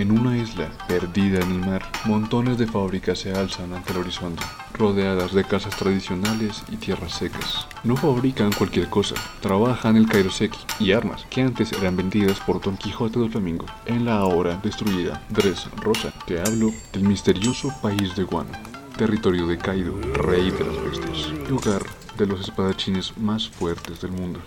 En una isla perdida en el mar, montones de fábricas se alzan ante el horizonte, rodeadas de casas tradicionales y tierras secas. No fabrican cualquier cosa, trabajan el kairoseki y armas que antes eran vendidas por Don Quijote del Flamingo en la ahora destruida Dres Rosa. Te hablo del misterioso país de Guano, territorio de Kaido, rey de las bestias, y hogar de los espadachines más fuertes del mundo.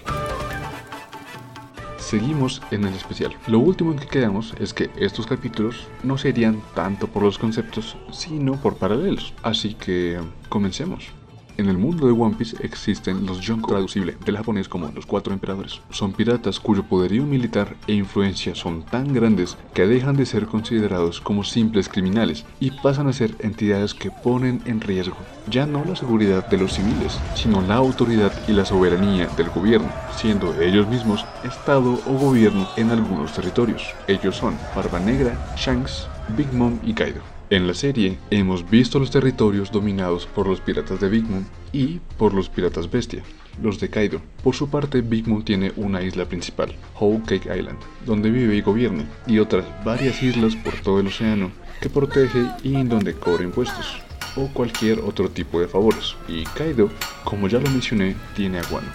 Seguimos en el especial. Lo último en que quedamos es que estos capítulos no serían tanto por los conceptos, sino por paralelos. Así que comencemos. En el mundo de One Piece existen los Yonko, traducible del japonés como los cuatro emperadores. Son piratas cuyo poderío militar e influencia son tan grandes que dejan de ser considerados como simples criminales y pasan a ser entidades que ponen en riesgo ya no la seguridad de los civiles, sino la autoridad y la soberanía del gobierno, siendo ellos mismos Estado o gobierno en algunos territorios. Ellos son Barba Negra, Shanks, Big Mom y Kaido. En la serie hemos visto los territorios dominados por los piratas de Big Mom y por los piratas bestia, los de Kaido. Por su parte, Big Mom tiene una isla principal, Whole Cake Island, donde vive y gobierna, y otras varias islas por todo el océano que protege y en donde cobra impuestos o cualquier otro tipo de favores. Y Kaido, como ya lo mencioné, tiene a Guano.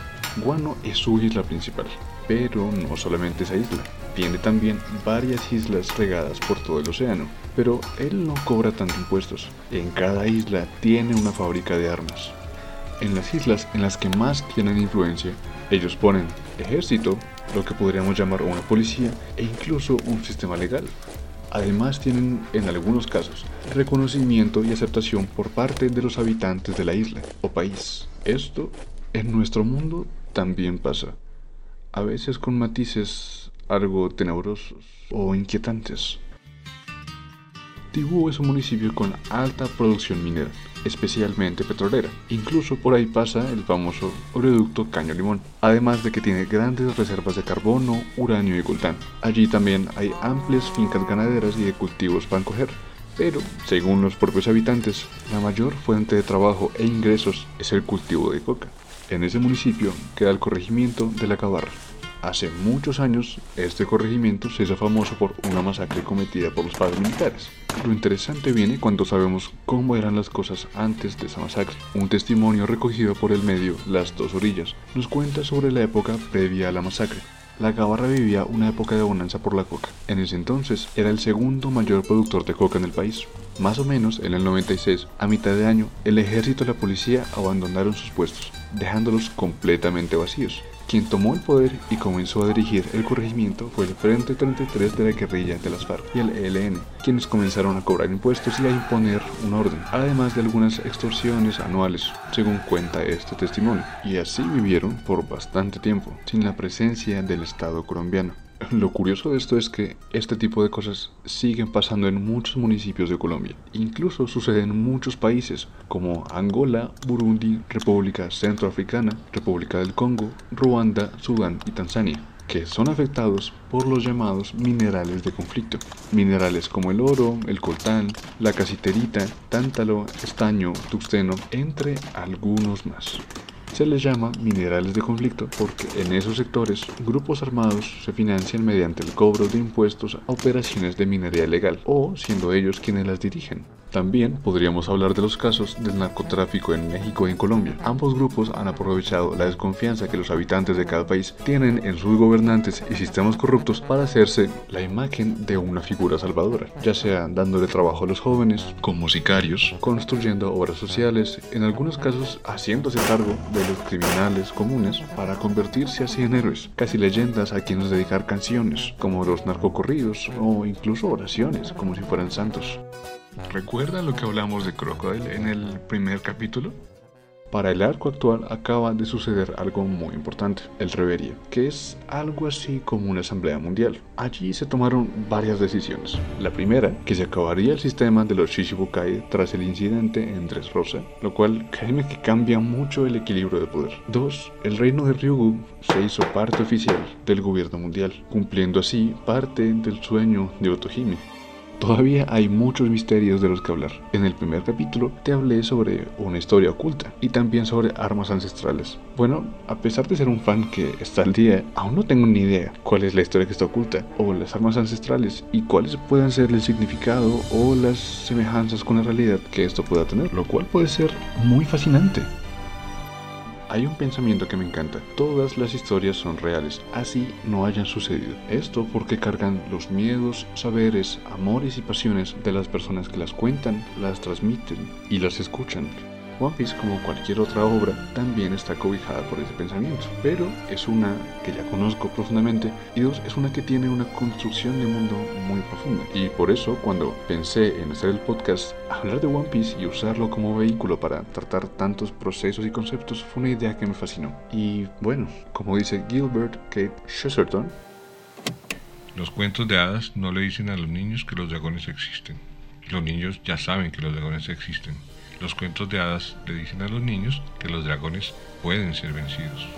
Guano es su isla principal, pero no solamente esa isla, tiene también varias islas regadas por todo el océano, pero él no cobra tanto impuestos. En cada isla tiene una fábrica de armas. En las islas en las que más tienen influencia, ellos ponen ejército, lo que podríamos llamar una policía, e incluso un sistema legal. Además tienen, en algunos casos, reconocimiento y aceptación por parte de los habitantes de la isla o país. Esto, en nuestro mundo, también pasa. A veces con matices algo tenebrosos o inquietantes. Tibú es un municipio con alta producción minera, especialmente petrolera. Incluso por ahí pasa el famoso oleoducto Caño Limón, además de que tiene grandes reservas de carbono, uranio y coltán. Allí también hay amplias fincas ganaderas y de cultivos para coger. Pero, según los propios habitantes, la mayor fuente de trabajo e ingresos es el cultivo de coca. En ese municipio queda el corregimiento de la Cabarra, Hace muchos años, este corregimiento se hizo famoso por una masacre cometida por los padres militares. Lo interesante viene cuando sabemos cómo eran las cosas antes de esa masacre. Un testimonio recogido por el medio Las Dos Orillas nos cuenta sobre la época previa a la masacre. La Gabarra vivía una época de bonanza por la coca. En ese entonces era el segundo mayor productor de coca en el país. Más o menos en el 96, a mitad de año, el ejército y la policía abandonaron sus puestos, dejándolos completamente vacíos. Quien tomó el poder y comenzó a dirigir el corregimiento fue el Frente 33 de la guerrilla de las FARC y el ELN, quienes comenzaron a cobrar impuestos y a imponer un orden, además de algunas extorsiones anuales, según cuenta este testimonio. Y así vivieron por bastante tiempo, sin la presencia del Estado colombiano. Lo curioso de esto es que este tipo de cosas siguen pasando en muchos municipios de Colombia. Incluso sucede en muchos países como Angola, Burundi, República Centroafricana, República del Congo, Ruanda, Sudán y Tanzania que son afectados por los llamados minerales de conflicto. Minerales como el oro, el coltán, la casiterita, tántalo, estaño, tuxteno, entre algunos más. Se les llama minerales de conflicto porque en esos sectores grupos armados se financian mediante el cobro de impuestos a operaciones de minería ilegal o siendo ellos quienes las dirigen. También podríamos hablar de los casos del narcotráfico en México y en Colombia. Ambos grupos han aprovechado la desconfianza que los habitantes de cada país tienen en sus gobernantes y sistemas corruptos para hacerse la imagen de una figura salvadora, ya sea dándole trabajo a los jóvenes, como sicarios, construyendo obras sociales, en algunos casos haciéndose cargo de los criminales comunes para convertirse así en héroes, casi leyendas a quienes dedicar canciones, como los narcocorridos o incluso oraciones, como si fueran santos. ¿Recuerdan lo que hablamos de Crocodile en el primer capítulo? Para el arco actual acaba de suceder algo muy importante, el Reverie, que es algo así como una asamblea mundial. Allí se tomaron varias decisiones. La primera, que se acabaría el sistema de los Shishibukai tras el incidente en Dressrosa, lo cual créeme que cambia mucho el equilibrio de poder. Dos, el reino de Ryugu se hizo parte oficial del gobierno mundial, cumpliendo así parte del sueño de Otohime Todavía hay muchos misterios de los que hablar. En el primer capítulo te hablé sobre una historia oculta y también sobre armas ancestrales. Bueno, a pesar de ser un fan que está al día, aún no tengo ni idea cuál es la historia que está oculta o las armas ancestrales y cuáles puedan ser el significado o las semejanzas con la realidad que esto pueda tener, lo cual puede ser muy fascinante. Hay un pensamiento que me encanta. Todas las historias son reales, así no hayan sucedido. Esto porque cargan los miedos, saberes, amores y pasiones de las personas que las cuentan, las transmiten y las escuchan. One Piece, como cualquier otra obra, también está cobijada por ese pensamiento, pero es una que ya conozco profundamente y dos, es una que tiene una construcción de mundo muy profunda. Y por eso, cuando pensé en hacer el podcast, hablar de One Piece y usarlo como vehículo para tratar tantos procesos y conceptos fue una idea que me fascinó. Y bueno, como dice Gilbert Kate Chesterton, los cuentos de hadas no le dicen a los niños que los dragones existen. Los niños ya saben que los dragones existen. Los cuentos de hadas le dicen a los niños que los dragones pueden ser vencidos.